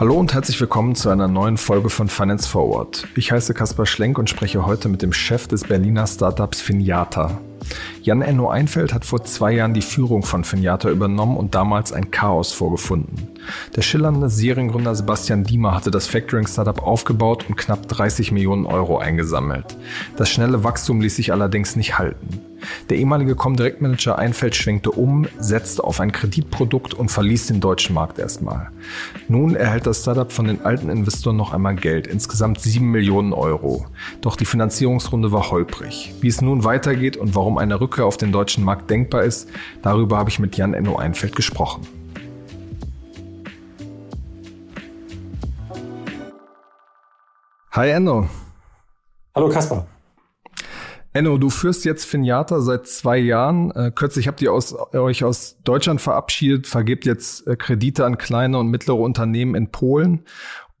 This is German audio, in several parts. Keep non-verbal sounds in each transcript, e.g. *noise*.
Hallo und herzlich willkommen zu einer neuen Folge von Finance Forward. Ich heiße Kaspar Schlenk und spreche heute mit dem Chef des Berliner Startups Finiata. Jan Enno Einfeld hat vor zwei Jahren die Führung von Finiata übernommen und damals ein Chaos vorgefunden. Der schillernde Seriengründer Sebastian Diemer hatte das Factoring-Startup aufgebaut und knapp 30 Millionen Euro eingesammelt. Das schnelle Wachstum ließ sich allerdings nicht halten. Der ehemalige Comdirect-Manager Einfeld schwenkte um, setzte auf ein Kreditprodukt und verließ den deutschen Markt erstmal. Nun erhält das Startup von den alten Investoren noch einmal Geld, insgesamt 7 Millionen Euro. Doch die Finanzierungsrunde war holprig. Wie es nun weitergeht und warum eine Rückkehr auf den deutschen Markt denkbar ist, darüber habe ich mit Jan Enno Einfeld gesprochen. Hi Enno. Hallo Kaspar. Enno, du führst jetzt Finjata seit zwei Jahren. Äh, kürzlich habt ihr aus, euch aus Deutschland verabschiedet, vergebt jetzt äh, Kredite an kleine und mittlere Unternehmen in Polen.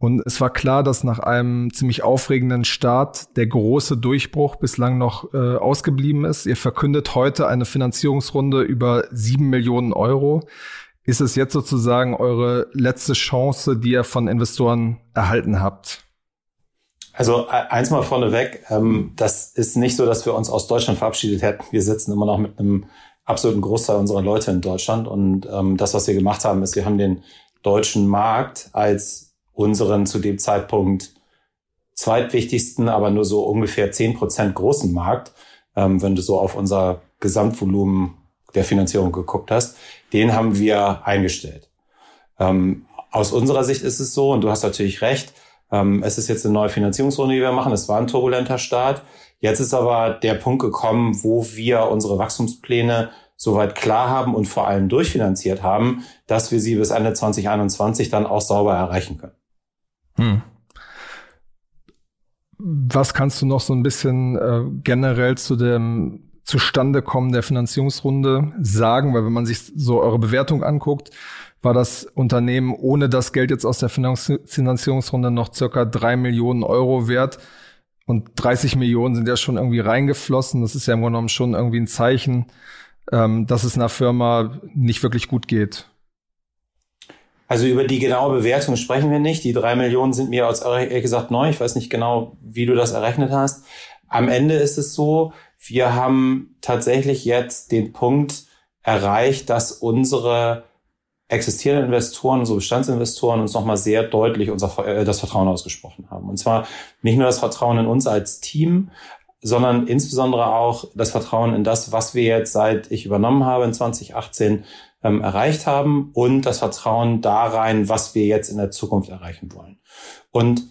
Und es war klar, dass nach einem ziemlich aufregenden Start der große Durchbruch bislang noch äh, ausgeblieben ist. Ihr verkündet heute eine Finanzierungsrunde über sieben Millionen Euro. Ist es jetzt sozusagen eure letzte Chance, die ihr von Investoren erhalten habt? Also e, eins mal vorneweg, ähm, das ist nicht so, dass wir uns aus Deutschland verabschiedet hätten. Wir sitzen immer noch mit einem absoluten Großteil unserer Leute in Deutschland. Und ähm, das, was wir gemacht haben, ist, wir haben den deutschen Markt als unseren zu dem Zeitpunkt zweitwichtigsten, aber nur so ungefähr zehn Prozent großen Markt, ähm, wenn du so auf unser Gesamtvolumen der Finanzierung geguckt hast, den haben wir eingestellt. Ähm, aus unserer Sicht ist es so, und du hast natürlich recht, ähm, es ist jetzt eine neue Finanzierungsrunde, die wir machen. Es war ein turbulenter Start. Jetzt ist aber der Punkt gekommen, wo wir unsere Wachstumspläne soweit klar haben und vor allem durchfinanziert haben, dass wir sie bis Ende 2021 dann auch sauber erreichen können. Hm. Was kannst du noch so ein bisschen äh, generell zu dem Zustandekommen der Finanzierungsrunde sagen? Weil wenn man sich so eure Bewertung anguckt, war das Unternehmen ohne das Geld jetzt aus der Finanzierungsrunde noch circa drei Millionen Euro wert. Und 30 Millionen sind ja schon irgendwie reingeflossen. Das ist ja im Grunde genommen schon irgendwie ein Zeichen, ähm, dass es einer Firma nicht wirklich gut geht. Also über die genaue Bewertung sprechen wir nicht. Die drei Millionen sind mir als ehrlich gesagt neu. Ich weiß nicht genau, wie du das errechnet hast. Am Ende ist es so, wir haben tatsächlich jetzt den Punkt erreicht, dass unsere existierenden Investoren, so Bestandsinvestoren uns nochmal sehr deutlich unser, äh, das Vertrauen ausgesprochen haben. Und zwar nicht nur das Vertrauen in uns als Team, sondern insbesondere auch das Vertrauen in das, was wir jetzt seit ich übernommen habe in 2018 ähm, erreicht haben und das Vertrauen da rein, was wir jetzt in der Zukunft erreichen wollen. Und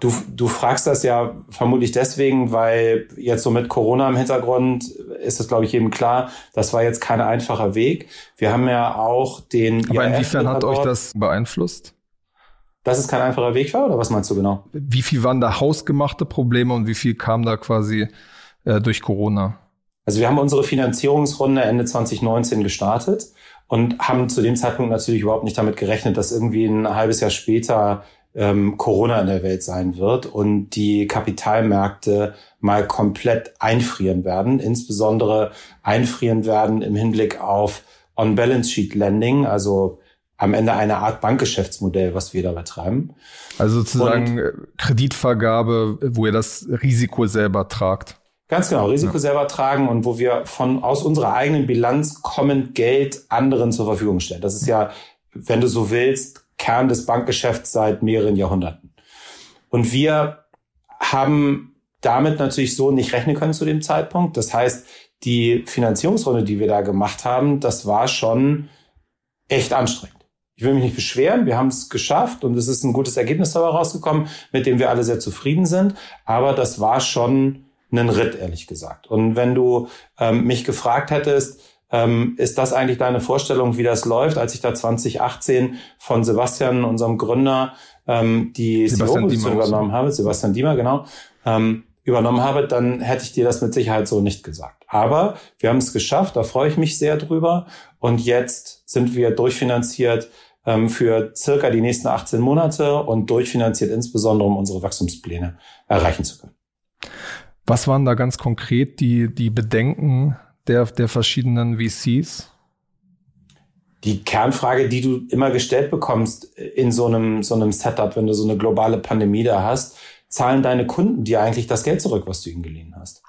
Du, du fragst das ja vermutlich deswegen, weil jetzt so mit Corona im Hintergrund ist es, glaube ich, jedem klar, das war jetzt kein einfacher Weg. Wir haben ja auch den. Aber inwiefern hat euch das beeinflusst? Dass es kein einfacher Weg war, oder was meinst du genau? Wie viel waren da hausgemachte Probleme und wie viel kam da quasi äh, durch Corona? Also wir haben unsere Finanzierungsrunde Ende 2019 gestartet und haben zu dem Zeitpunkt natürlich überhaupt nicht damit gerechnet, dass irgendwie ein halbes Jahr später ähm, Corona in der Welt sein wird und die Kapitalmärkte mal komplett einfrieren werden, insbesondere einfrieren werden im Hinblick auf On-Balance-Sheet-Lending, also am Ende eine Art Bankgeschäftsmodell, was wir da betreiben. Also sozusagen und, Kreditvergabe, wo ihr das Risiko selber tragt. Ganz genau, Risiko ja. selber tragen und wo wir von aus unserer eigenen Bilanz kommend Geld anderen zur Verfügung stellen. Das ist ja, wenn du so willst, Kern des Bankgeschäfts seit mehreren Jahrhunderten. Und wir haben damit natürlich so nicht rechnen können zu dem Zeitpunkt. Das heißt, die Finanzierungsrunde, die wir da gemacht haben, das war schon echt anstrengend. Ich will mich nicht beschweren, wir haben es geschafft und es ist ein gutes Ergebnis dabei rausgekommen, mit dem wir alle sehr zufrieden sind. Aber das war schon ein Ritt, ehrlich gesagt. Und wenn du ähm, mich gefragt hättest, ähm, ist das eigentlich deine Vorstellung, wie das läuft? Als ich da 2018 von Sebastian, unserem Gründer, ähm, die CEO-Position übernommen habe, Sebastian Diemer, genau, ähm, übernommen habe, dann hätte ich dir das mit Sicherheit so nicht gesagt. Aber wir haben es geschafft, da freue ich mich sehr drüber. Und jetzt sind wir durchfinanziert ähm, für circa die nächsten 18 Monate und durchfinanziert insbesondere, um unsere Wachstumspläne erreichen zu können. Was waren da ganz konkret die, die Bedenken der, der verschiedenen VCs? Die Kernfrage, die du immer gestellt bekommst in so einem, so einem Setup, wenn du so eine globale Pandemie da hast, zahlen deine Kunden dir eigentlich das Geld zurück, was du ihnen geliehen hast?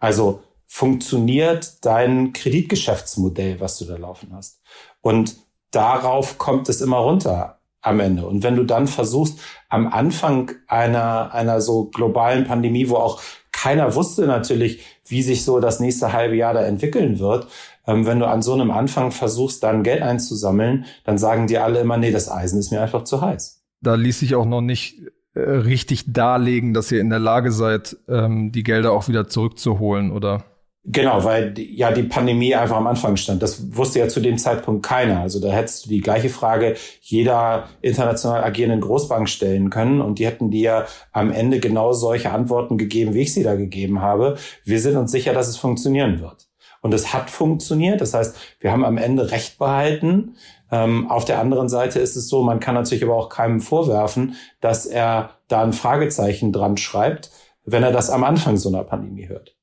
Also funktioniert dein Kreditgeschäftsmodell, was du da laufen hast? Und darauf kommt es immer runter am Ende. Und wenn du dann versuchst, am Anfang einer, einer so globalen Pandemie, wo auch keiner wusste natürlich, wie sich so das nächste halbe Jahr da entwickeln wird, ähm, wenn du an so einem Anfang versuchst, dann Geld einzusammeln, dann sagen dir alle immer, nee, das Eisen ist mir einfach zu heiß. Da ließ sich auch noch nicht äh, richtig darlegen, dass ihr in der Lage seid, ähm, die Gelder auch wieder zurückzuholen, oder? Genau, weil ja die Pandemie einfach am Anfang stand. Das wusste ja zu dem Zeitpunkt keiner. Also da hättest du die gleiche Frage jeder international agierenden Großbank stellen können und die hätten dir am Ende genau solche Antworten gegeben, wie ich sie da gegeben habe. Wir sind uns sicher, dass es funktionieren wird. Und es hat funktioniert. Das heißt, wir haben am Ende Recht behalten. Ähm, auf der anderen Seite ist es so, man kann natürlich aber auch keinem vorwerfen, dass er da ein Fragezeichen dran schreibt, wenn er das am Anfang so einer Pandemie hört.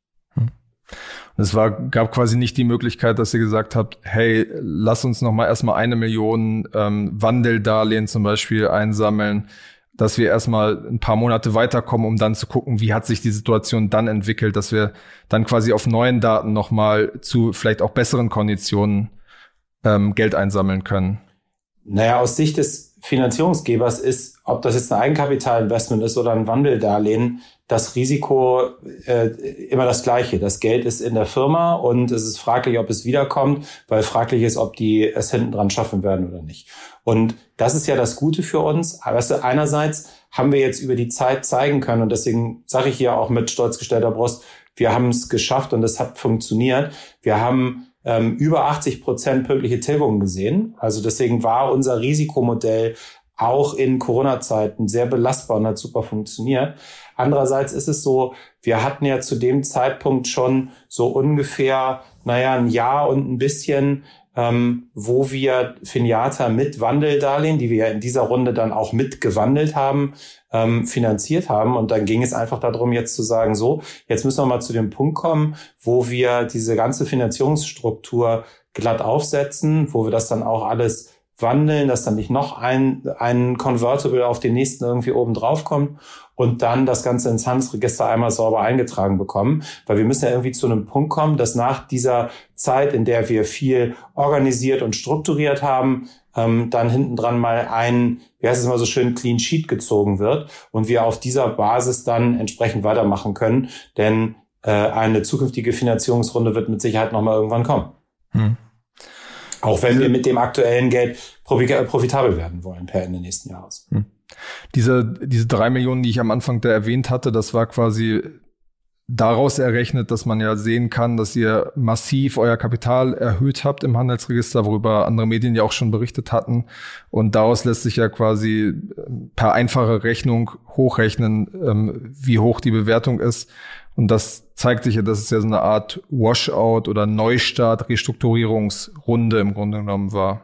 Es war, gab quasi nicht die Möglichkeit, dass ihr gesagt habt, hey, lass uns noch mal erstmal eine Million ähm, Wandeldarlehen zum Beispiel einsammeln, dass wir erstmal ein paar Monate weiterkommen, um dann zu gucken, wie hat sich die Situation dann entwickelt, dass wir dann quasi auf neuen Daten noch mal zu vielleicht auch besseren Konditionen ähm, Geld einsammeln können. Naja, aus Sicht des Finanzierungsgebers ist, ob das jetzt ein Eigenkapitalinvestment ist oder ein Wandeldarlehen, das Risiko äh, immer das gleiche. Das Geld ist in der Firma und es ist fraglich, ob es wiederkommt, weil fraglich ist, ob die es hinten dran schaffen werden oder nicht. Und das ist ja das Gute für uns. Weißt du, einerseits haben wir jetzt über die Zeit zeigen können und deswegen sage ich hier auch mit stolz gestellter Brust, wir haben es geschafft und es hat funktioniert. Wir haben ähm, über 80 Prozent pünktliche Tilgungen gesehen. Also deswegen war unser Risikomodell auch in Corona-Zeiten sehr belastbar und hat super funktioniert. Andererseits ist es so, wir hatten ja zu dem Zeitpunkt schon so ungefähr, naja, ein Jahr und ein bisschen, ähm, wo wir Finiata mit Wandeldarlehen, die wir ja in dieser Runde dann auch mitgewandelt haben, ähm, finanziert haben. Und dann ging es einfach darum, jetzt zu sagen, so, jetzt müssen wir mal zu dem Punkt kommen, wo wir diese ganze Finanzierungsstruktur glatt aufsetzen, wo wir das dann auch alles wandeln, dass dann nicht noch ein, ein Convertible auf den nächsten irgendwie oben drauf kommt und dann das Ganze ins Handelsregister einmal sauber eingetragen bekommen. Weil wir müssen ja irgendwie zu einem Punkt kommen, dass nach dieser Zeit, in der wir viel organisiert und strukturiert haben, ähm, dann hinten dran mal ein, wie heißt es immer so schön, Clean Sheet gezogen wird und wir auf dieser Basis dann entsprechend weitermachen können. Denn äh, eine zukünftige Finanzierungsrunde wird mit Sicherheit nochmal irgendwann kommen. Hm. Auch wenn wir mit dem aktuellen Geld profitabel werden wollen per Ende nächsten Jahres. Hm. Diese, diese drei Millionen, die ich am Anfang da erwähnt hatte, das war quasi daraus errechnet, dass man ja sehen kann, dass ihr massiv euer Kapital erhöht habt im Handelsregister, worüber andere Medien ja auch schon berichtet hatten. Und daraus lässt sich ja quasi äh, per einfache Rechnung hochrechnen, ähm, wie hoch die Bewertung ist. Und das zeigt sich ja, dass es ja so eine Art Washout oder Neustart, Restrukturierungsrunde im Grunde genommen war.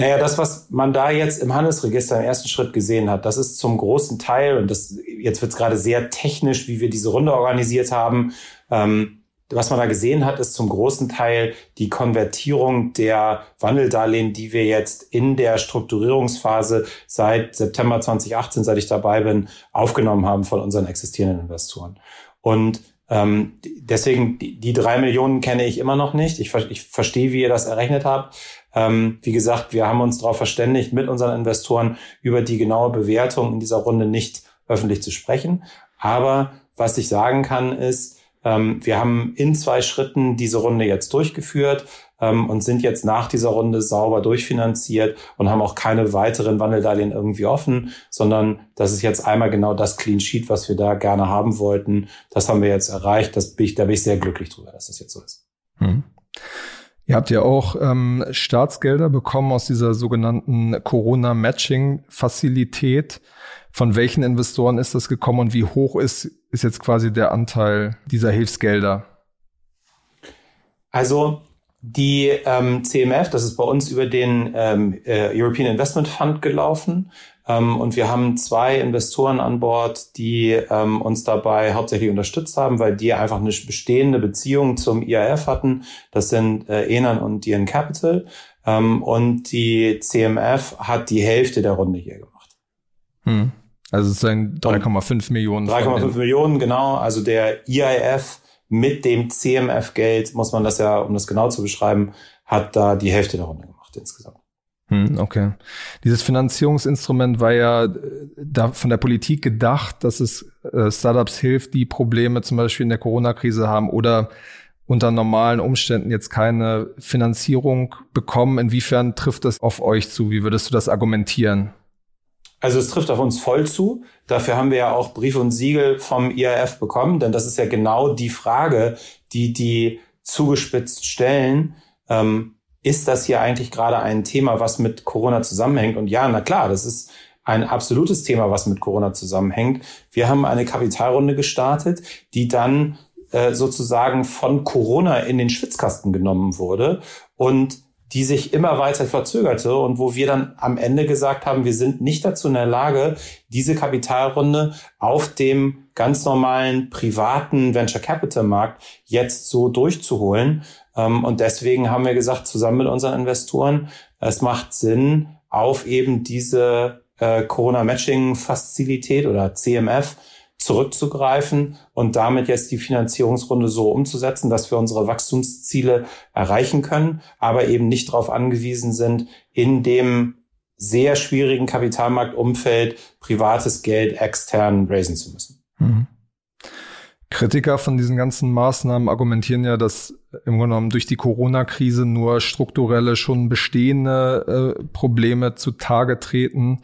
Naja, das, was man da jetzt im Handelsregister im ersten Schritt gesehen hat, das ist zum großen Teil, und das jetzt wird es gerade sehr technisch, wie wir diese Runde organisiert haben. Ähm, was man da gesehen hat, ist zum großen Teil die Konvertierung der Wandeldarlehen, die wir jetzt in der Strukturierungsphase seit September 2018, seit ich dabei bin, aufgenommen haben von unseren existierenden Investoren. Und ähm, deswegen, die, die drei Millionen kenne ich immer noch nicht. Ich, ich verstehe, wie ihr das errechnet habt. Ähm, wie gesagt, wir haben uns darauf verständigt, mit unseren Investoren über die genaue Bewertung in dieser Runde nicht öffentlich zu sprechen. Aber was ich sagen kann, ist, wir haben in zwei Schritten diese Runde jetzt durchgeführt ähm, und sind jetzt nach dieser Runde sauber durchfinanziert und haben auch keine weiteren Wandeldarlehen irgendwie offen, sondern das ist jetzt einmal genau das Clean Sheet, was wir da gerne haben wollten. Das haben wir jetzt erreicht. Das bin ich, da bin ich sehr glücklich drüber, dass das jetzt so ist. Hm. Ihr habt ja auch ähm, Staatsgelder bekommen aus dieser sogenannten Corona-Matching-Facilität. Von welchen Investoren ist das gekommen und wie hoch ist, ist jetzt quasi der Anteil dieser Hilfsgelder? Also Die ähm, CMF, das ist bei uns über den ähm, äh, European Investment Fund gelaufen. Ähm, und wir haben zwei Investoren an Bord, die ähm, uns dabei hauptsächlich unterstützt haben, weil die einfach eine bestehende Beziehung zum IAF hatten. Das sind äh, Enan und DN Capital. Ähm, und die CMF hat die Hälfte der Runde hier gemacht. Hm. Also sozusagen 3,5 Millionen. 3,5 Millionen, genau. Also der IIF mit dem CMF-Geld, muss man das ja, um das genau zu beschreiben, hat da die Hälfte der Runde gemacht insgesamt. Hm, okay. Dieses Finanzierungsinstrument war ja äh, da von der Politik gedacht, dass es äh, Startups hilft, die Probleme zum Beispiel in der Corona-Krise haben oder unter normalen Umständen jetzt keine Finanzierung bekommen. Inwiefern trifft das auf euch zu? Wie würdest du das argumentieren? Also es trifft auf uns voll zu. Dafür haben wir ja auch Brief und Siegel vom IAF bekommen, denn das ist ja genau die Frage, die die zugespitzt stellen. Ähm, ist das hier eigentlich gerade ein Thema, was mit Corona zusammenhängt? Und ja, na klar, das ist ein absolutes Thema, was mit Corona zusammenhängt. Wir haben eine Kapitalrunde gestartet, die dann äh, sozusagen von Corona in den Schwitzkasten genommen wurde und die sich immer weiter verzögerte und wo wir dann am Ende gesagt haben, wir sind nicht dazu in der Lage, diese Kapitalrunde auf dem ganz normalen privaten Venture Capital Markt jetzt so durchzuholen. Ähm, und deswegen haben wir gesagt, zusammen mit unseren Investoren, es macht Sinn, auf eben diese äh, Corona Matching Fazilität oder CMF zurückzugreifen und damit jetzt die Finanzierungsrunde so umzusetzen, dass wir unsere Wachstumsziele erreichen können, aber eben nicht darauf angewiesen sind, in dem sehr schwierigen Kapitalmarktumfeld privates Geld extern raisen zu müssen. Mhm. Kritiker von diesen ganzen Maßnahmen argumentieren ja, dass im Grunde genommen durch die Corona-Krise nur strukturelle, schon bestehende äh, Probleme zutage treten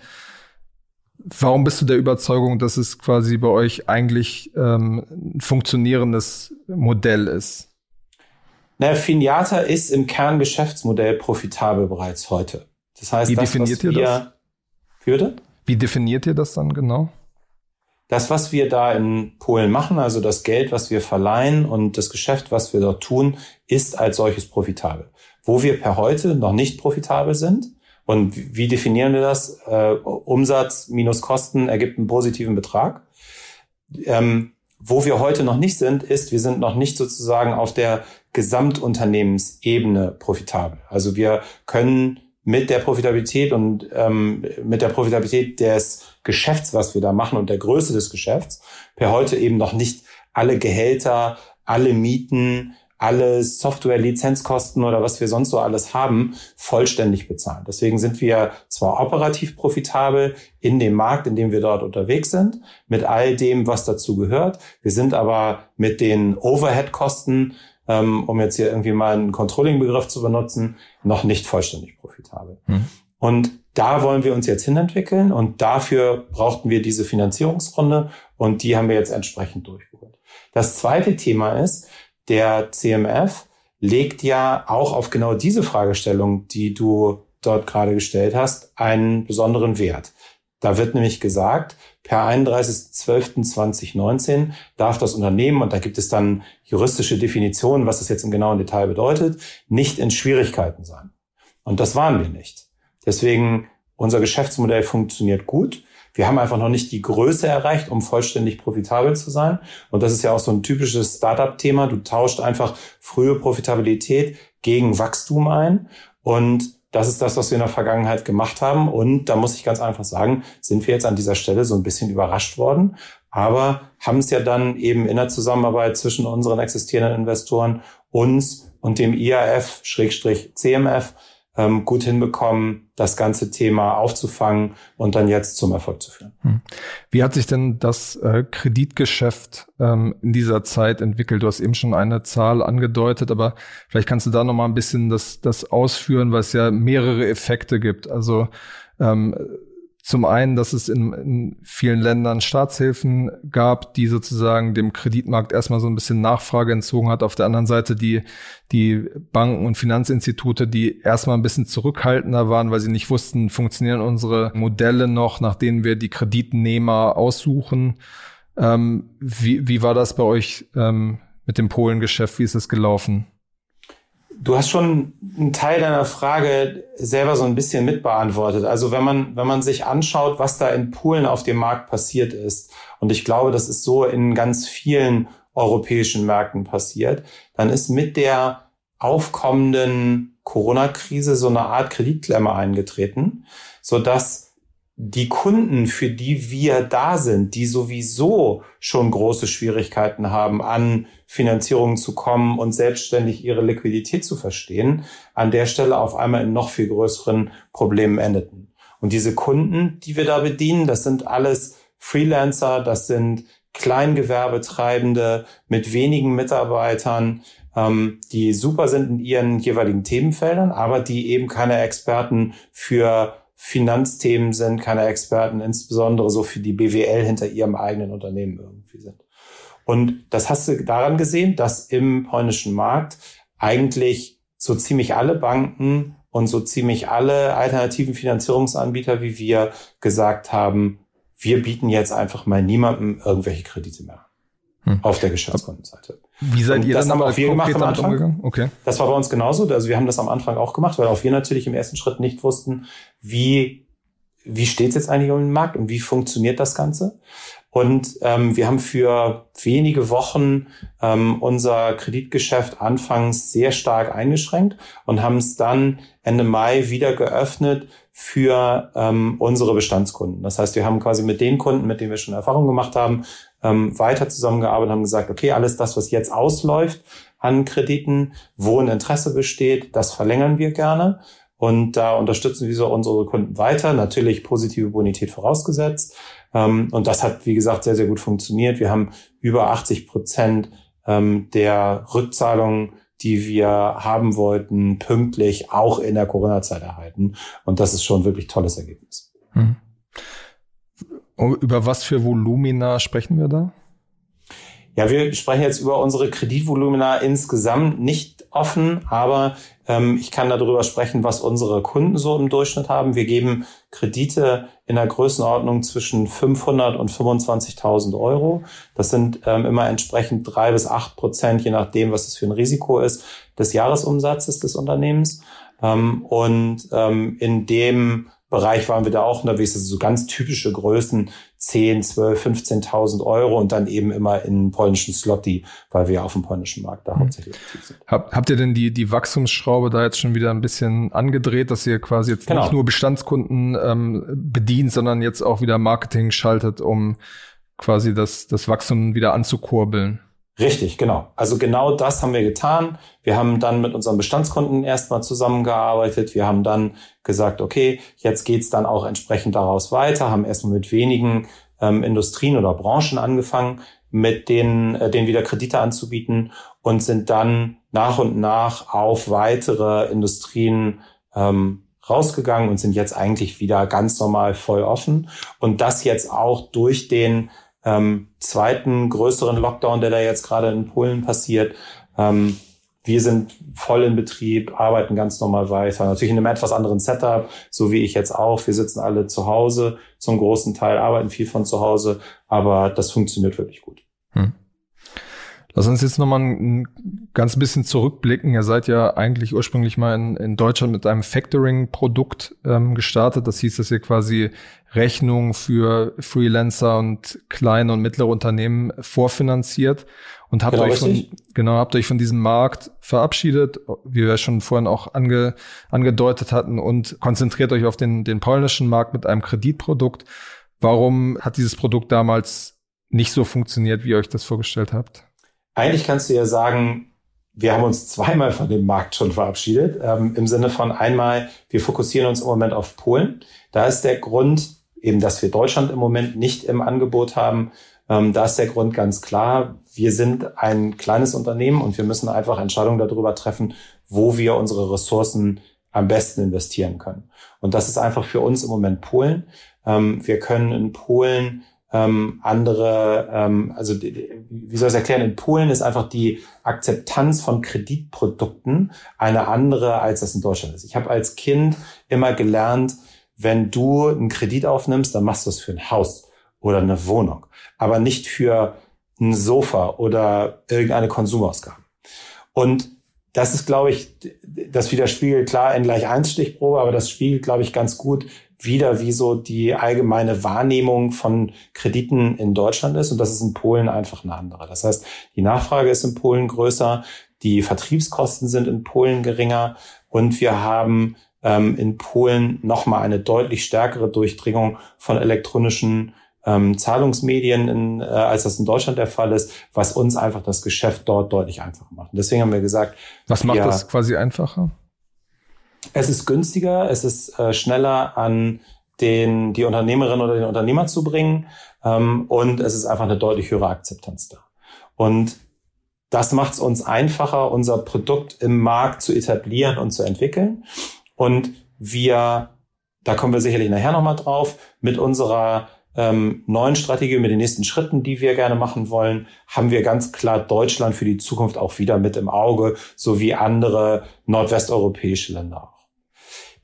Warum bist du der Überzeugung, dass es quasi bei euch eigentlich ähm, ein funktionierendes Modell ist? Na, Finiata ist im Kerngeschäftsmodell profitabel bereits heute. Das heißt, wie das, definiert ihr das? Würde? Wie definiert ihr das dann genau? Das, was wir da in Polen machen, also das Geld, was wir verleihen und das Geschäft, was wir dort tun, ist als solches profitabel. Wo wir per heute noch nicht profitabel sind, und wie definieren wir das? Äh, Umsatz minus Kosten ergibt einen positiven Betrag. Ähm, wo wir heute noch nicht sind, ist, wir sind noch nicht sozusagen auf der Gesamtunternehmensebene profitabel. Also wir können mit der Profitabilität und ähm, mit der Profitabilität des Geschäfts, was wir da machen und der Größe des Geschäfts, per heute eben noch nicht alle Gehälter, alle Mieten, alle Software-Lizenzkosten oder was wir sonst so alles haben, vollständig bezahlen. Deswegen sind wir zwar operativ profitabel in dem Markt, in dem wir dort unterwegs sind, mit all dem, was dazu gehört. Wir sind aber mit den Overhead-Kosten, ähm, um jetzt hier irgendwie mal einen Controlling-Begriff zu benutzen, noch nicht vollständig profitabel. Hm. Und da wollen wir uns jetzt hinentwickeln und dafür brauchten wir diese Finanzierungsrunde und die haben wir jetzt entsprechend durchgeholt. Das zweite Thema ist, der CMF legt ja auch auf genau diese Fragestellung, die du dort gerade gestellt hast, einen besonderen Wert. Da wird nämlich gesagt, per 31.12.2019 darf das Unternehmen, und da gibt es dann juristische Definitionen, was das jetzt im genauen Detail bedeutet, nicht in Schwierigkeiten sein. Und das waren wir nicht. Deswegen, unser Geschäftsmodell funktioniert gut. Wir haben einfach noch nicht die Größe erreicht, um vollständig profitabel zu sein. Und das ist ja auch so ein typisches Startup-Thema. Du tauscht einfach frühe Profitabilität gegen Wachstum ein. Und das ist das, was wir in der Vergangenheit gemacht haben. Und da muss ich ganz einfach sagen, sind wir jetzt an dieser Stelle so ein bisschen überrascht worden. Aber haben es ja dann eben in der Zusammenarbeit zwischen unseren existierenden Investoren, uns und dem IAF-CMF ähm, gut hinbekommen, das ganze Thema aufzufangen und dann jetzt zum Erfolg zu führen. Hm. Wie hat sich denn das äh, Kreditgeschäft ähm, in dieser Zeit entwickelt? Du hast eben schon eine Zahl angedeutet, aber vielleicht kannst du da noch mal ein bisschen das, das ausführen, weil es ja mehrere Effekte gibt. Also ähm, zum einen, dass es in, in, vielen Ländern Staatshilfen gab, die sozusagen dem Kreditmarkt erstmal so ein bisschen Nachfrage entzogen hat. Auf der anderen Seite die, die Banken und Finanzinstitute, die erstmal ein bisschen zurückhaltender waren, weil sie nicht wussten, funktionieren unsere Modelle noch, nach denen wir die Kreditnehmer aussuchen. Ähm, wie, wie war das bei euch ähm, mit dem Polengeschäft? Wie ist es gelaufen? Du hast schon einen Teil deiner Frage selber so ein bisschen mitbeantwortet. Also wenn man, wenn man sich anschaut, was da in Polen auf dem Markt passiert ist, und ich glaube, das ist so in ganz vielen europäischen Märkten passiert, dann ist mit der aufkommenden Corona-Krise so eine Art Kreditklemme eingetreten, so dass die Kunden, für die wir da sind, die sowieso schon große Schwierigkeiten haben, an Finanzierungen zu kommen und selbstständig ihre Liquidität zu verstehen, an der Stelle auf einmal in noch viel größeren Problemen endeten. Und diese Kunden, die wir da bedienen, das sind alles Freelancer, das sind Kleingewerbetreibende mit wenigen Mitarbeitern, ähm, die super sind in ihren jeweiligen Themenfeldern, aber die eben keine Experten für Finanzthemen sind, keine Experten, insbesondere so für die BWL hinter ihrem eigenen Unternehmen irgendwie sind. Und das hast du daran gesehen, dass im polnischen Markt eigentlich so ziemlich alle Banken und so ziemlich alle alternativen Finanzierungsanbieter wie wir gesagt haben, wir bieten jetzt einfach mal niemandem irgendwelche Kredite mehr hm. auf der Geschäftskundenseite. Wie seid ihr das dann aber wir gemacht am Anfang? Umgegangen? Okay. Das war bei uns genauso. Also wir haben das am Anfang auch gemacht, weil auch wir natürlich im ersten Schritt nicht wussten, wie, wie steht es jetzt eigentlich um den Markt und wie funktioniert das Ganze. Und ähm, wir haben für wenige Wochen ähm, unser Kreditgeschäft anfangs sehr stark eingeschränkt und haben es dann Ende Mai wieder geöffnet für ähm, unsere Bestandskunden. Das heißt, wir haben quasi mit den Kunden, mit denen wir schon Erfahrung gemacht haben, ähm, weiter zusammengearbeitet, haben gesagt, okay, alles das, was jetzt ausläuft an Krediten, wo ein Interesse besteht, das verlängern wir gerne. Und da unterstützen wir so unsere Kunden weiter, natürlich positive Bonität vorausgesetzt. Ähm, und das hat, wie gesagt, sehr, sehr gut funktioniert. Wir haben über 80 Prozent ähm, der Rückzahlungen die wir haben wollten, pünktlich auch in der Corona-Zeit erhalten. Und das ist schon wirklich tolles Ergebnis. Hm. Über was für Volumina sprechen wir da? Ja, wir sprechen jetzt über unsere Kreditvolumina insgesamt nicht offen, aber ähm, ich kann darüber sprechen, was unsere Kunden so im Durchschnitt haben. Wir geben Kredite in der Größenordnung zwischen 500 und 25.000 Euro. Das sind ähm, immer entsprechend drei bis acht Prozent, je nachdem, was es für ein Risiko ist, des Jahresumsatzes des Unternehmens. Ähm, und ähm, in dem Bereich waren wir da auch unterwegs, also so ganz typische Größen, 10, 12, 15.000 Euro und dann eben immer in polnischen Slotty, weil wir auf dem polnischen Markt da mhm. hauptsächlich aktiv sind. Hab, habt ihr denn die, die Wachstumsschraube da jetzt schon wieder ein bisschen angedreht, dass ihr quasi jetzt genau. nicht nur Bestandskunden ähm, bedient, sondern jetzt auch wieder Marketing schaltet, um quasi das, das Wachstum wieder anzukurbeln? Richtig, genau. Also genau das haben wir getan. Wir haben dann mit unseren Bestandskunden erstmal zusammengearbeitet. Wir haben dann gesagt, okay, jetzt geht's dann auch entsprechend daraus weiter, haben erstmal mit wenigen ähm, Industrien oder Branchen angefangen, mit denen, äh, denen wieder Kredite anzubieten und sind dann nach und nach auf weitere Industrien ähm, rausgegangen und sind jetzt eigentlich wieder ganz normal voll offen. Und das jetzt auch durch den ähm, zweiten größeren Lockdown, der da jetzt gerade in Polen passiert. Ähm, wir sind voll in Betrieb, arbeiten ganz normal weiter. Natürlich in einem etwas anderen Setup, so wie ich jetzt auch. Wir sitzen alle zu Hause zum großen Teil, arbeiten viel von zu Hause, aber das funktioniert wirklich gut. Hm. Lass uns jetzt nochmal ein ganz bisschen zurückblicken. Ihr seid ja eigentlich ursprünglich mal in, in Deutschland mit einem Factoring-Produkt ähm, gestartet. Das hieß, dass ihr quasi Rechnungen für Freelancer und kleine und mittlere Unternehmen vorfinanziert und habt genau, euch von, genau, habt euch von diesem Markt verabschiedet, wie wir schon vorhin auch ange, angedeutet hatten und konzentriert euch auf den, den polnischen Markt mit einem Kreditprodukt. Warum hat dieses Produkt damals nicht so funktioniert, wie ihr euch das vorgestellt habt? Eigentlich kannst du ja sagen, wir haben uns zweimal von dem Markt schon verabschiedet. Ähm, Im Sinne von einmal, wir fokussieren uns im Moment auf Polen. Da ist der Grund eben, dass wir Deutschland im Moment nicht im Angebot haben. Ähm, da ist der Grund ganz klar. Wir sind ein kleines Unternehmen und wir müssen einfach Entscheidungen darüber treffen, wo wir unsere Ressourcen am besten investieren können. Und das ist einfach für uns im Moment Polen. Ähm, wir können in Polen ähm, andere, ähm, also wie soll ich es erklären, in Polen ist einfach die Akzeptanz von Kreditprodukten eine andere, als das in Deutschland ist. Ich habe als Kind immer gelernt, wenn du einen Kredit aufnimmst, dann machst du es für ein Haus oder eine Wohnung, aber nicht für ein Sofa oder irgendeine Konsumausgabe. Und das ist, glaube ich, das widerspiegelt klar in gleich eins Stichprobe, aber das spiegelt, glaube ich, ganz gut wieder, wie so die allgemeine Wahrnehmung von Krediten in Deutschland ist. Und das ist in Polen einfach eine andere. Das heißt, die Nachfrage ist in Polen größer, die Vertriebskosten sind in Polen geringer und wir haben ähm, in Polen nochmal eine deutlich stärkere Durchdringung von elektronischen ähm, Zahlungsmedien, in, äh, als das in Deutschland der Fall ist, was uns einfach das Geschäft dort deutlich einfacher macht. Und deswegen haben wir gesagt, was macht wir, das quasi einfacher? Es ist günstiger, es ist äh, schneller an den, die Unternehmerin oder den Unternehmer zu bringen ähm, und es ist einfach eine deutlich höhere Akzeptanz da. Und das macht es uns einfacher, unser Produkt im Markt zu etablieren und zu entwickeln. Und wir, da kommen wir sicherlich nachher nochmal drauf, mit unserer ähm, neuen Strategie, mit den nächsten Schritten, die wir gerne machen wollen, haben wir ganz klar Deutschland für die Zukunft auch wieder mit im Auge, sowie andere nordwesteuropäische Länder auch.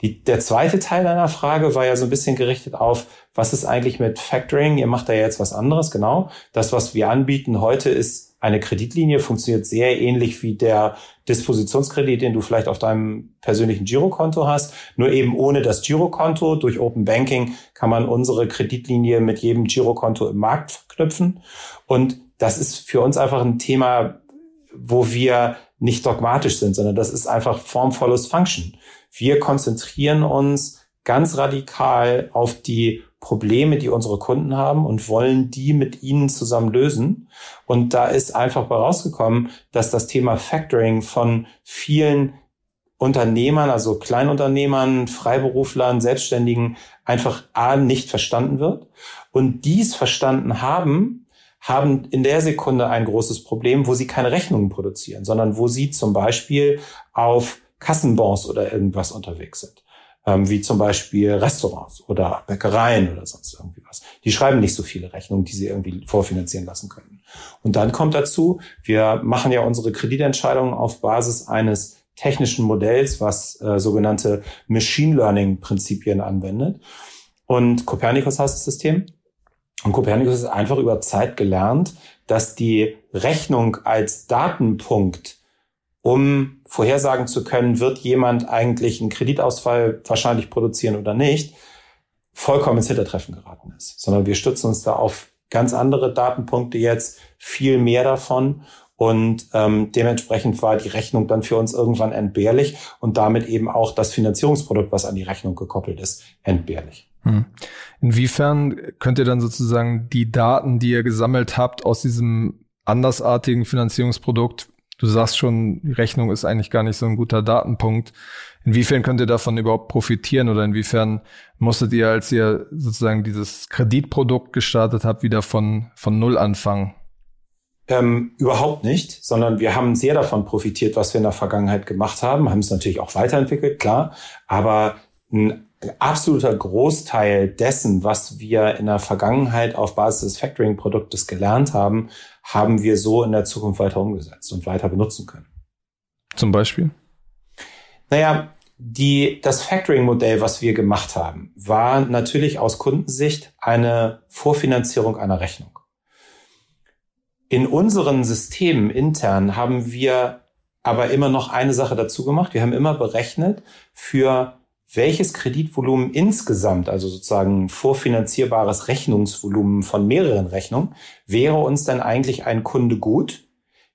Die, der zweite Teil deiner Frage war ja so ein bisschen gerichtet auf, was ist eigentlich mit Factoring? Ihr macht da jetzt was anderes, genau. Das, was wir anbieten heute, ist eine Kreditlinie, funktioniert sehr ähnlich wie der Dispositionskredit, den du vielleicht auf deinem persönlichen Girokonto hast. Nur eben ohne das Girokonto. Durch Open Banking kann man unsere Kreditlinie mit jedem Girokonto im Markt verknüpfen. Und das ist für uns einfach ein Thema, wo wir nicht dogmatisch sind, sondern das ist einfach Form follows Function. Wir konzentrieren uns ganz radikal auf die Probleme, die unsere Kunden haben und wollen die mit ihnen zusammen lösen. Und da ist einfach bei rausgekommen, dass das Thema Factoring von vielen Unternehmern, also Kleinunternehmern, Freiberuflern, Selbstständigen einfach A nicht verstanden wird. Und dies verstanden haben, haben in der Sekunde ein großes Problem, wo sie keine Rechnungen produzieren, sondern wo sie zum Beispiel auf Kassenbons oder irgendwas unterwegs sind. Ähm, wie zum Beispiel Restaurants oder Bäckereien oder sonst irgendwie was. Die schreiben nicht so viele Rechnungen, die sie irgendwie vorfinanzieren lassen können. Und dann kommt dazu, wir machen ja unsere Kreditentscheidungen auf Basis eines technischen Modells, was äh, sogenannte Machine Learning Prinzipien anwendet. Und Copernicus heißt das System. Und Copernicus ist einfach über Zeit gelernt, dass die Rechnung als Datenpunkt um vorhersagen zu können, wird jemand eigentlich einen Kreditausfall wahrscheinlich produzieren oder nicht, vollkommen ins Hintertreffen geraten ist. Sondern wir stützen uns da auf ganz andere Datenpunkte jetzt, viel mehr davon. Und ähm, dementsprechend war die Rechnung dann für uns irgendwann entbehrlich und damit eben auch das Finanzierungsprodukt, was an die Rechnung gekoppelt ist, entbehrlich. Hm. Inwiefern könnt ihr dann sozusagen die Daten, die ihr gesammelt habt aus diesem andersartigen Finanzierungsprodukt du sagst schon, die Rechnung ist eigentlich gar nicht so ein guter Datenpunkt. Inwiefern könnt ihr davon überhaupt profitieren oder inwiefern musstet ihr, als ihr sozusagen dieses Kreditprodukt gestartet habt, wieder von, von Null anfangen? Ähm, überhaupt nicht, sondern wir haben sehr davon profitiert, was wir in der Vergangenheit gemacht haben, haben es natürlich auch weiterentwickelt, klar, aber ein absoluter Großteil dessen, was wir in der Vergangenheit auf Basis des Factoring-Produktes gelernt haben, haben wir so in der Zukunft weiter umgesetzt und weiter benutzen können. Zum Beispiel? Naja, die, das Factoring-Modell, was wir gemacht haben, war natürlich aus Kundensicht eine Vorfinanzierung einer Rechnung. In unseren Systemen intern haben wir aber immer noch eine Sache dazu gemacht. Wir haben immer berechnet für welches Kreditvolumen insgesamt, also sozusagen vorfinanzierbares Rechnungsvolumen von mehreren Rechnungen, wäre uns denn eigentlich ein Kunde gut,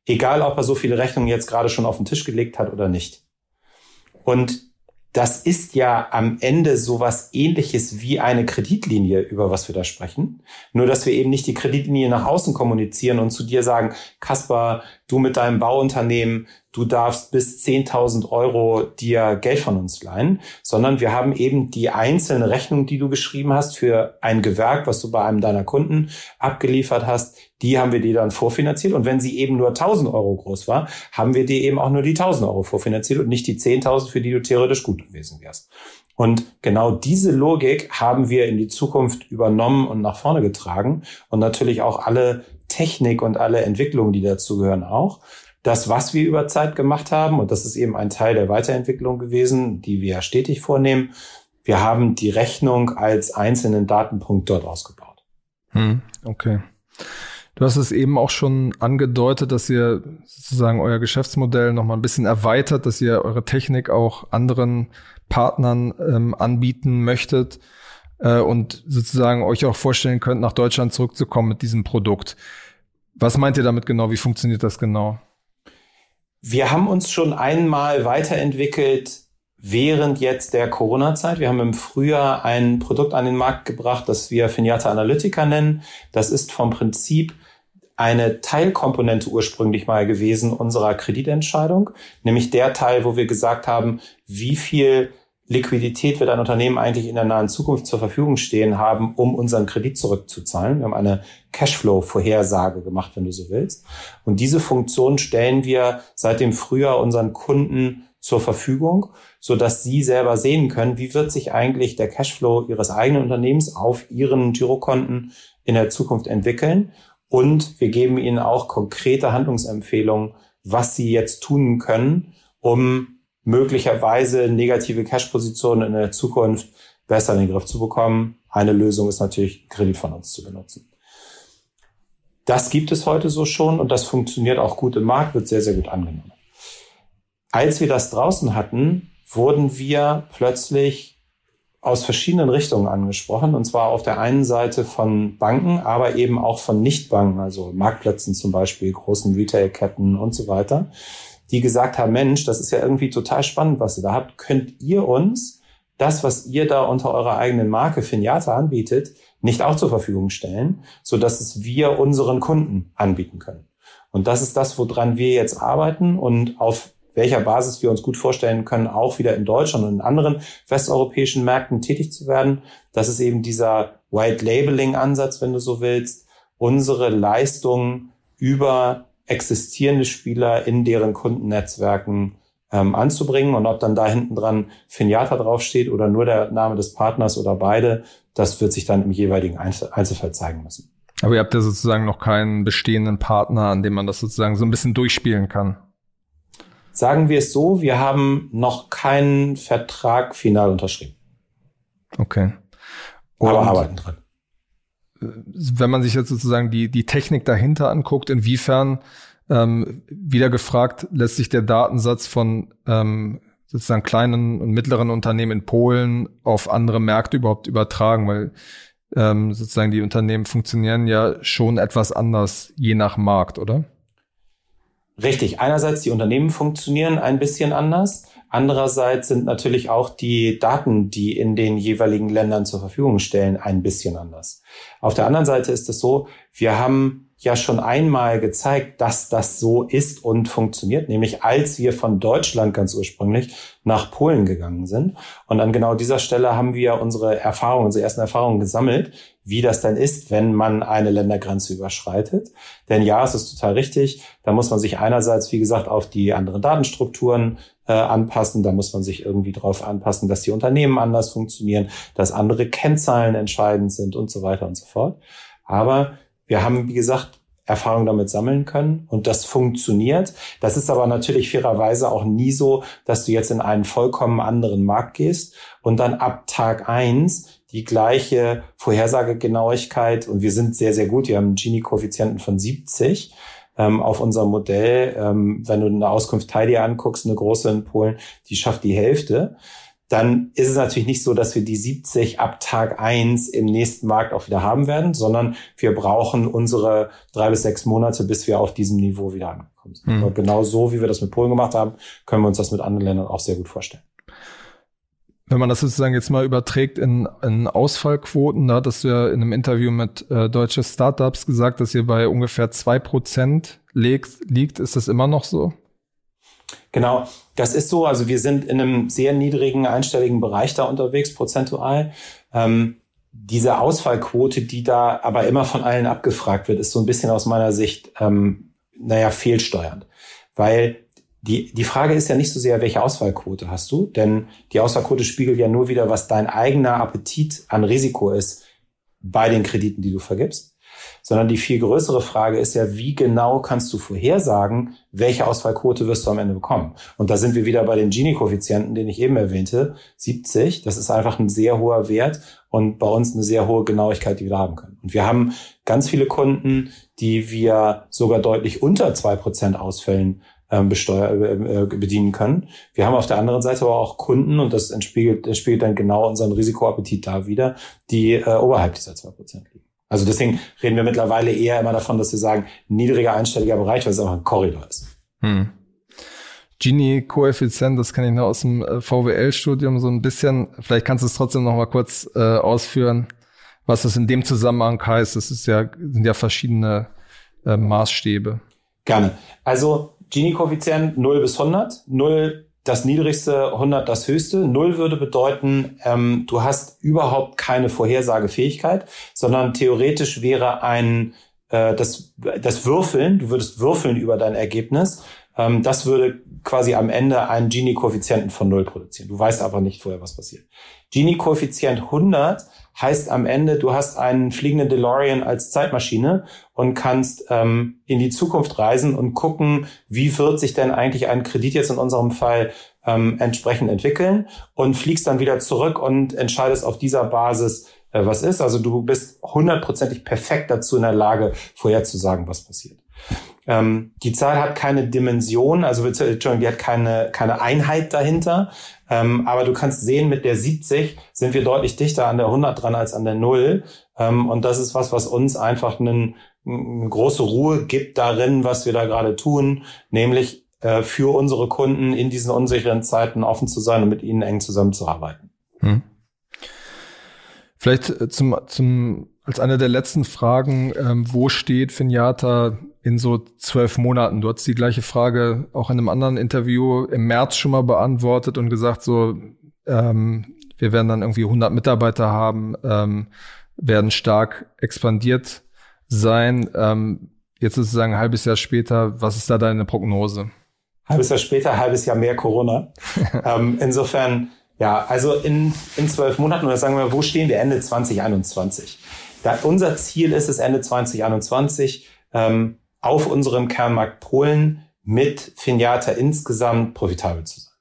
egal ob er so viele Rechnungen jetzt gerade schon auf den Tisch gelegt hat oder nicht. Und das ist ja am Ende sowas ähnliches wie eine Kreditlinie, über was wir da sprechen. Nur, dass wir eben nicht die Kreditlinie nach außen kommunizieren und zu dir sagen, Kaspar, du mit deinem Bauunternehmen, du darfst bis 10.000 Euro dir Geld von uns leihen, sondern wir haben eben die einzelne Rechnung, die du geschrieben hast für ein Gewerk, was du bei einem deiner Kunden abgeliefert hast, die haben wir dir dann vorfinanziert. Und wenn sie eben nur 1.000 Euro groß war, haben wir dir eben auch nur die 1.000 Euro vorfinanziert und nicht die 10.000, für die du theoretisch gut gewesen wärst. Und genau diese Logik haben wir in die Zukunft übernommen und nach vorne getragen und natürlich auch alle Technik und alle Entwicklungen, die dazugehören, auch das, was wir über Zeit gemacht haben, und das ist eben ein Teil der Weiterentwicklung gewesen, die wir stetig vornehmen, wir haben die Rechnung als einzelnen Datenpunkt dort ausgebaut. Hm, okay. Du hast es eben auch schon angedeutet, dass ihr sozusagen euer Geschäftsmodell nochmal ein bisschen erweitert, dass ihr eure Technik auch anderen Partnern ähm, anbieten möchtet äh, und sozusagen euch auch vorstellen könnt, nach Deutschland zurückzukommen mit diesem Produkt. Was meint ihr damit genau? Wie funktioniert das genau? Wir haben uns schon einmal weiterentwickelt während jetzt der Corona-Zeit. Wir haben im Frühjahr ein Produkt an den Markt gebracht, das wir Finiata Analytica nennen. Das ist vom Prinzip eine Teilkomponente ursprünglich mal gewesen unserer Kreditentscheidung, nämlich der Teil, wo wir gesagt haben, wie viel Liquidität wird ein Unternehmen eigentlich in der nahen Zukunft zur Verfügung stehen haben, um unseren Kredit zurückzuzahlen. Wir haben eine Cashflow-Vorhersage gemacht, wenn du so willst. Und diese Funktion stellen wir seit dem Frühjahr unseren Kunden zur Verfügung, so dass sie selber sehen können, wie wird sich eigentlich der Cashflow ihres eigenen Unternehmens auf ihren Girokonten in der Zukunft entwickeln. Und wir geben ihnen auch konkrete Handlungsempfehlungen, was sie jetzt tun können, um möglicherweise negative Cash-Positionen in der Zukunft besser in den Griff zu bekommen. Eine Lösung ist natürlich, Kredit von uns zu benutzen. Das gibt es heute so schon und das funktioniert auch gut im Markt, wird sehr, sehr gut angenommen. Als wir das draußen hatten, wurden wir plötzlich aus verschiedenen Richtungen angesprochen, und zwar auf der einen Seite von Banken, aber eben auch von Nichtbanken, also Marktplätzen zum Beispiel, großen Retailketten und so weiter, die gesagt haben, Mensch, das ist ja irgendwie total spannend, was ihr da habt. Könnt ihr uns das, was ihr da unter eurer eigenen Marke Finiata anbietet, nicht auch zur Verfügung stellen, so dass es wir unseren Kunden anbieten können? Und das ist das, woran wir jetzt arbeiten und auf welcher Basis wir uns gut vorstellen können, auch wieder in Deutschland und in anderen westeuropäischen Märkten tätig zu werden. Das ist eben dieser White Labeling Ansatz, wenn du so willst, unsere Leistungen über existierende Spieler in deren Kundennetzwerken ähm, anzubringen. Und ob dann da hinten dran Finiata draufsteht oder nur der Name des Partners oder beide, das wird sich dann im jeweiligen Einzelfall zeigen müssen. Aber ihr habt ja sozusagen noch keinen bestehenden Partner, an dem man das sozusagen so ein bisschen durchspielen kann. Sagen wir es so, wir haben noch keinen Vertrag final unterschrieben. Okay. Und Aber arbeiten dran wenn man sich jetzt sozusagen die, die Technik dahinter anguckt, inwiefern ähm, wieder gefragt, lässt sich der Datensatz von ähm, sozusagen kleinen und mittleren Unternehmen in Polen auf andere Märkte überhaupt übertragen, weil ähm, sozusagen die Unternehmen funktionieren ja schon etwas anders je nach Markt, oder? Richtig. Einerseits die Unternehmen funktionieren ein bisschen anders. Andererseits sind natürlich auch die Daten, die in den jeweiligen Ländern zur Verfügung stellen, ein bisschen anders. Auf der anderen Seite ist es so, wir haben ja schon einmal gezeigt, dass das so ist und funktioniert, nämlich als wir von Deutschland ganz ursprünglich nach Polen gegangen sind. Und an genau dieser Stelle haben wir unsere Erfahrungen, unsere ersten Erfahrungen gesammelt, wie das denn ist, wenn man eine Ländergrenze überschreitet. Denn ja, es ist total richtig, da muss man sich einerseits, wie gesagt, auf die anderen Datenstrukturen äh, anpassen, da muss man sich irgendwie darauf anpassen, dass die Unternehmen anders funktionieren, dass andere Kennzahlen entscheidend sind und so weiter und so fort. Aber wir haben, wie gesagt, Erfahrung damit sammeln können und das funktioniert. Das ist aber natürlich fairerweise auch nie so, dass du jetzt in einen vollkommen anderen Markt gehst und dann ab Tag eins die gleiche Vorhersagegenauigkeit und wir sind sehr, sehr gut. Wir haben einen Gini-Koeffizienten von 70 ähm, auf unserem Modell. Ähm, wenn du eine Auskunft Teil dir anguckst, eine große in Polen, die schafft die Hälfte dann ist es natürlich nicht so, dass wir die 70 ab Tag eins im nächsten Markt auch wieder haben werden, sondern wir brauchen unsere drei bis sechs Monate, bis wir auf diesem Niveau wieder angekommen sind. Mhm. genau so, wie wir das mit Polen gemacht haben, können wir uns das mit anderen Ländern auch sehr gut vorstellen. Wenn man das sozusagen jetzt mal überträgt in, in Ausfallquoten, da hattest du ja in einem Interview mit äh, deutsche Startups gesagt, dass ihr bei ungefähr zwei Prozent liegt. Ist das immer noch so? Genau, das ist so. Also wir sind in einem sehr niedrigen einstelligen Bereich da unterwegs, prozentual. Ähm, diese Ausfallquote, die da aber immer von allen abgefragt wird, ist so ein bisschen aus meiner Sicht, ähm, naja, fehlsteuernd. Weil die, die Frage ist ja nicht so sehr, welche Ausfallquote hast du, denn die Ausfallquote spiegelt ja nur wieder, was dein eigener Appetit an Risiko ist bei den Krediten, die du vergibst. Sondern die viel größere Frage ist ja, wie genau kannst du vorhersagen, welche Ausfallquote wirst du am Ende bekommen? Und da sind wir wieder bei den Gini-Koeffizienten, den ich eben erwähnte, 70. Das ist einfach ein sehr hoher Wert und bei uns eine sehr hohe Genauigkeit, die wir haben können. Und wir haben ganz viele Kunden, die wir sogar deutlich unter zwei Prozent Ausfällen ähm, besteuer, äh, äh, bedienen können. Wir haben auf der anderen Seite aber auch Kunden, und das entspiegelt, das spiegelt dann genau unseren Risikoappetit da wieder, die äh, oberhalb dieser zwei Prozent liegen. Also deswegen reden wir mittlerweile eher immer davon, dass wir sagen, niedriger einstelliger Bereich, weil es auch ein Korridor ist. Hm. Gini-Koeffizient, das kann ich nur aus dem äh, VWL-Studium so ein bisschen. Vielleicht kannst du es trotzdem noch mal kurz äh, ausführen, was das in dem Zusammenhang heißt. Das ist ja, sind ja verschiedene äh, Maßstäbe. Gerne. Also Gini-Koeffizient 0 bis 100. 0 das niedrigste, 100 das höchste. 0 würde bedeuten, ähm, du hast überhaupt keine Vorhersagefähigkeit, sondern theoretisch wäre ein äh, das, das Würfeln, du würdest würfeln über dein Ergebnis, ähm, das würde quasi am Ende einen Gini-Koeffizienten von 0 produzieren. Du weißt aber nicht vorher, was passiert. Gini-Koeffizient 100 heißt am Ende, du hast einen fliegenden DeLorean als Zeitmaschine und kannst ähm, in die Zukunft reisen und gucken, wie wird sich denn eigentlich ein Kredit jetzt in unserem Fall ähm, entsprechend entwickeln und fliegst dann wieder zurück und entscheidest auf dieser Basis, äh, was ist. Also du bist hundertprozentig perfekt dazu in der Lage, vorherzusagen, was passiert. Ähm, die Zahl hat keine Dimension, also Entschuldigung, die hat keine, keine Einheit dahinter. Ähm, aber du kannst sehen, mit der 70 sind wir deutlich dichter an der 100 dran als an der 0. Ähm, und das ist was, was uns einfach einen, eine große Ruhe gibt darin, was wir da gerade tun, nämlich äh, für unsere Kunden in diesen unsicheren Zeiten offen zu sein und mit ihnen eng zusammenzuarbeiten. Hm. Vielleicht äh, zum, zum, als eine der letzten Fragen, ähm, wo steht Finjata in so zwölf Monaten? Du hast die gleiche Frage auch in einem anderen Interview im März schon mal beantwortet und gesagt, so, ähm, wir werden dann irgendwie 100 Mitarbeiter haben, ähm, werden stark expandiert sein. Ähm, jetzt ist es ein halbes Jahr später. Was ist da deine Prognose? Halbes Jahr später, halbes Jahr mehr Corona. *laughs* ähm, insofern, ja, also in, in zwölf Monaten oder sagen wir, wo stehen wir Ende 2021? Da, unser Ziel ist es Ende 2021, ähm, auf unserem Kernmarkt Polen mit Finiata insgesamt profitabel zu sein.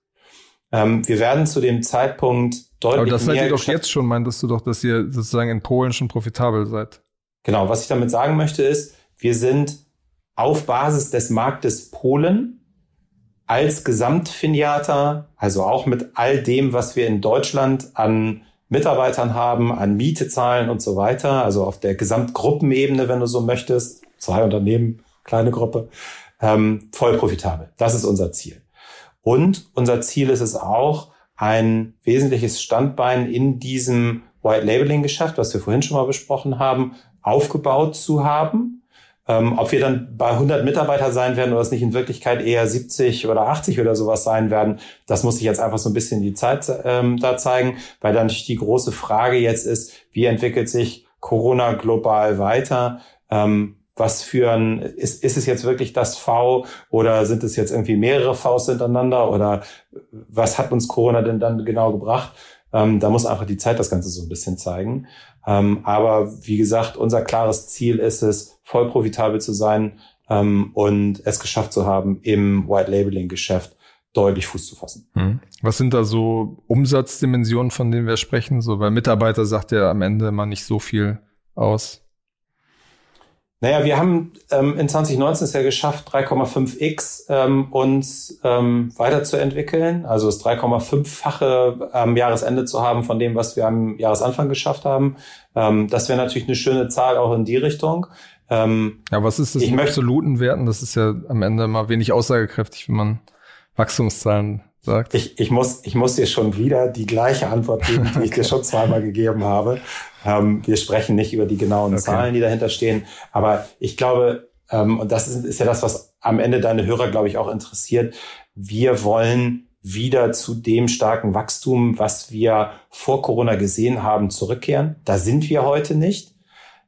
Ähm, wir werden zu dem Zeitpunkt deutlich Aber das seid ihr doch jetzt schon, meintest du doch, dass ihr sozusagen in Polen schon profitabel seid. Genau, was ich damit sagen möchte ist, wir sind auf Basis des Marktes Polen als Gesamtfiniata, also auch mit all dem, was wir in Deutschland an Mitarbeitern haben, an Miete zahlen und so weiter, also auf der Gesamtgruppenebene, wenn du so möchtest, zwei Unternehmen kleine Gruppe, ähm, voll profitabel. Das ist unser Ziel. Und unser Ziel ist es auch, ein wesentliches Standbein in diesem White Labeling Geschäft, was wir vorhin schon mal besprochen haben, aufgebaut zu haben. Ähm, ob wir dann bei 100 Mitarbeiter sein werden oder es nicht in Wirklichkeit eher 70 oder 80 oder sowas sein werden, das muss ich jetzt einfach so ein bisschen die Zeit ähm, da zeigen, weil dann die große Frage jetzt ist, wie entwickelt sich Corona global weiter? Ähm, was für ein, ist, ist es jetzt wirklich das V oder sind es jetzt irgendwie mehrere Vs hintereinander oder was hat uns Corona denn dann genau gebracht? Ähm, da muss einfach die Zeit das Ganze so ein bisschen zeigen. Ähm, aber wie gesagt, unser klares Ziel ist es, voll profitabel zu sein ähm, und es geschafft zu haben, im White Labeling Geschäft deutlich Fuß zu fassen. Hm. Was sind da so Umsatzdimensionen, von denen wir sprechen? So, weil Mitarbeiter sagt ja am Ende immer nicht so viel aus. Naja, wir haben ähm, in 2019 es ja geschafft, 3,5x ähm, uns ähm, weiterzuentwickeln, also das 3,5-fache am Jahresende zu haben von dem, was wir am Jahresanfang geschafft haben. Ähm, das wäre natürlich eine schöne Zahl auch in die Richtung. Ähm, ja, was ist das in absoluten Werten? Das ist ja am Ende immer wenig aussagekräftig, wenn man Wachstumszahlen sagt. Ich, ich, muss, ich muss dir schon wieder die gleiche Antwort geben, die ich dir *laughs* schon zweimal gegeben habe. Ähm, wir sprechen nicht über die genauen okay. Zahlen, die dahinter stehen. Aber ich glaube, ähm, und das ist, ist ja das, was am Ende deine Hörer, glaube ich, auch interessiert. Wir wollen wieder zu dem starken Wachstum, was wir vor Corona gesehen haben, zurückkehren. Da sind wir heute nicht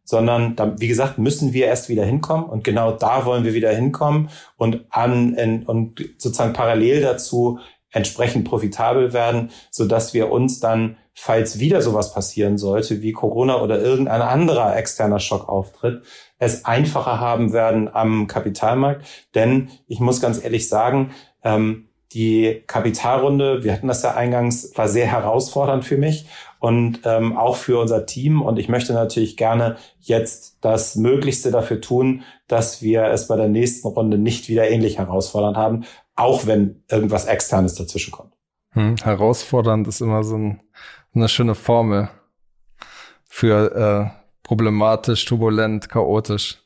sondern da, wie gesagt, müssen wir erst wieder hinkommen und genau da wollen wir wieder hinkommen und an in, und sozusagen parallel dazu entsprechend profitabel werden, so dass wir uns dann falls wieder sowas passieren sollte, wie Corona oder irgendein anderer externer Schock auftritt, es einfacher haben werden am Kapitalmarkt. Denn ich muss ganz ehrlich sagen, ähm, die Kapitalrunde, wir hatten das ja eingangs, war sehr herausfordernd für mich und ähm, auch für unser Team. Und ich möchte natürlich gerne jetzt das Möglichste dafür tun, dass wir es bei der nächsten Runde nicht wieder ähnlich herausfordernd haben, auch wenn irgendwas Externes dazwischen kommt. Hm, herausfordernd ist immer so ein, eine schöne Formel für äh, problematisch, turbulent, chaotisch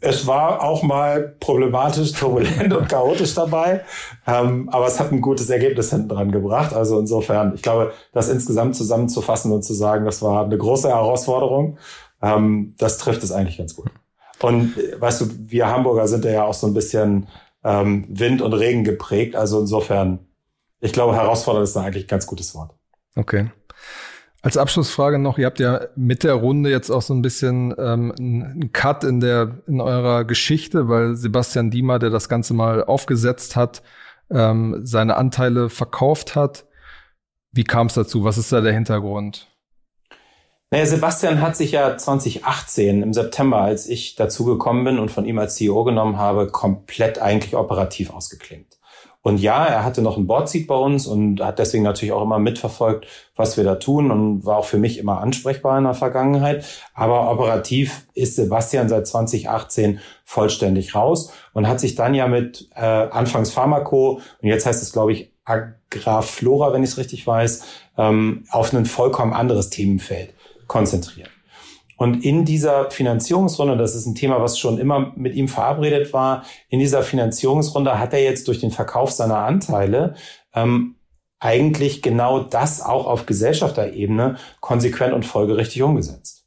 es war auch mal problematisch, turbulent und chaotisch dabei, ähm, aber es hat ein gutes Ergebnis hinten dran gebracht. Also insofern, ich glaube, das insgesamt zusammenzufassen und zu sagen, das war eine große Herausforderung, ähm, das trifft es eigentlich ganz gut. Und äh, weißt du, wir Hamburger sind ja auch so ein bisschen ähm, Wind und Regen geprägt. Also insofern, ich glaube, herausfordernd ist eigentlich ein ganz gutes Wort. Okay. Als Abschlussfrage noch, ihr habt ja mit der Runde jetzt auch so ein bisschen ähm, einen Cut in der in eurer Geschichte, weil Sebastian Diemer, der das Ganze mal aufgesetzt hat, ähm, seine Anteile verkauft hat. Wie kam es dazu? Was ist da der Hintergrund? Naja, Sebastian hat sich ja 2018 im September, als ich dazugekommen bin und von ihm als CEO genommen habe, komplett eigentlich operativ ausgeklingt. Und ja, er hatte noch ein Boardseat bei uns und hat deswegen natürlich auch immer mitverfolgt, was wir da tun und war auch für mich immer ansprechbar in der Vergangenheit. Aber operativ ist Sebastian seit 2018 vollständig raus und hat sich dann ja mit äh, anfangs Pharmaco und jetzt heißt es, glaube ich, Agraflora, wenn ich es richtig weiß, ähm, auf ein vollkommen anderes Themenfeld konzentriert. Und in dieser Finanzierungsrunde, das ist ein Thema, was schon immer mit ihm verabredet war, in dieser Finanzierungsrunde hat er jetzt durch den Verkauf seiner Anteile ähm, eigentlich genau das auch auf Gesellschafterebene konsequent und folgerichtig umgesetzt.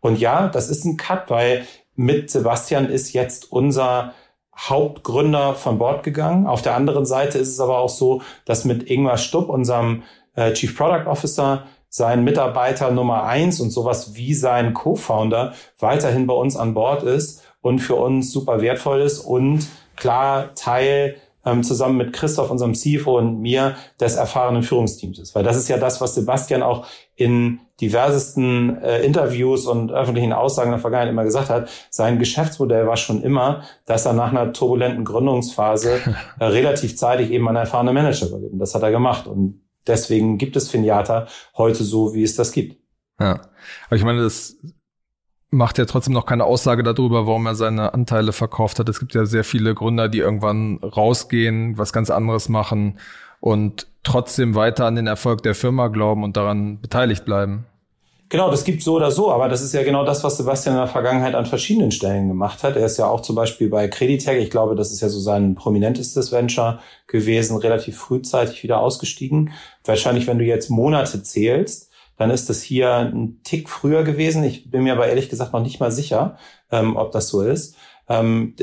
Und ja, das ist ein Cut, weil mit Sebastian ist jetzt unser Hauptgründer von Bord gegangen. Auf der anderen Seite ist es aber auch so, dass mit Ingmar Stupp, unserem äh, Chief Product Officer, sein Mitarbeiter Nummer eins und sowas wie sein Co-Founder weiterhin bei uns an Bord ist und für uns super wertvoll ist und klar Teil ähm, zusammen mit Christoph, unserem CFO und mir des erfahrenen Führungsteams ist. Weil das ist ja das, was Sebastian auch in diversesten äh, Interviews und öffentlichen Aussagen in der Vergangenheit immer gesagt hat. Sein Geschäftsmodell war schon immer, dass er nach einer turbulenten Gründungsphase *laughs* äh, relativ zeitig eben an erfahrene Manager übergibt. Und das hat er gemacht. Und deswegen gibt es Finiata heute so, wie es das gibt. Ja, aber ich meine, das macht ja trotzdem noch keine Aussage darüber, warum er seine Anteile verkauft hat. Es gibt ja sehr viele Gründer, die irgendwann rausgehen, was ganz anderes machen und trotzdem weiter an den Erfolg der Firma glauben und daran beteiligt bleiben. Genau, das gibt so oder so, aber das ist ja genau das, was Sebastian in der Vergangenheit an verschiedenen Stellen gemacht hat. Er ist ja auch zum Beispiel bei Creditec, ich glaube, das ist ja so sein prominentestes Venture gewesen, relativ frühzeitig wieder ausgestiegen. Wahrscheinlich, wenn du jetzt Monate zählst, dann ist das hier ein Tick früher gewesen. Ich bin mir aber ehrlich gesagt noch nicht mal sicher, ähm, ob das so ist. Ähm,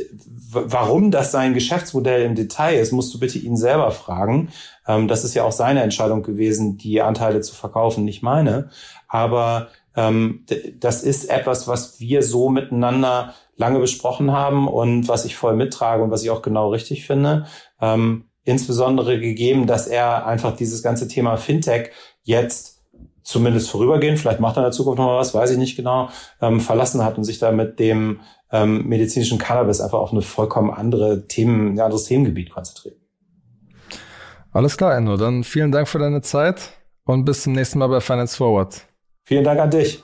warum das sein Geschäftsmodell im Detail ist, musst du bitte ihn selber fragen. Ähm, das ist ja auch seine Entscheidung gewesen, die Anteile zu verkaufen, nicht meine. Aber ähm, das ist etwas, was wir so miteinander lange besprochen haben und was ich voll mittrage und was ich auch genau richtig finde. Ähm, insbesondere gegeben, dass er einfach dieses ganze Thema Fintech jetzt zumindest vorübergehend, vielleicht macht er in der Zukunft noch mal was, weiß ich nicht genau, ähm, verlassen hat und sich da mit dem ähm, medizinischen Cannabis einfach auf eine vollkommen andere Themen, ein anderes Themengebiet konzentriert. Alles klar, Enno. Dann vielen Dank für deine Zeit und bis zum nächsten Mal bei Finance Forward. Vielen Dank an dich.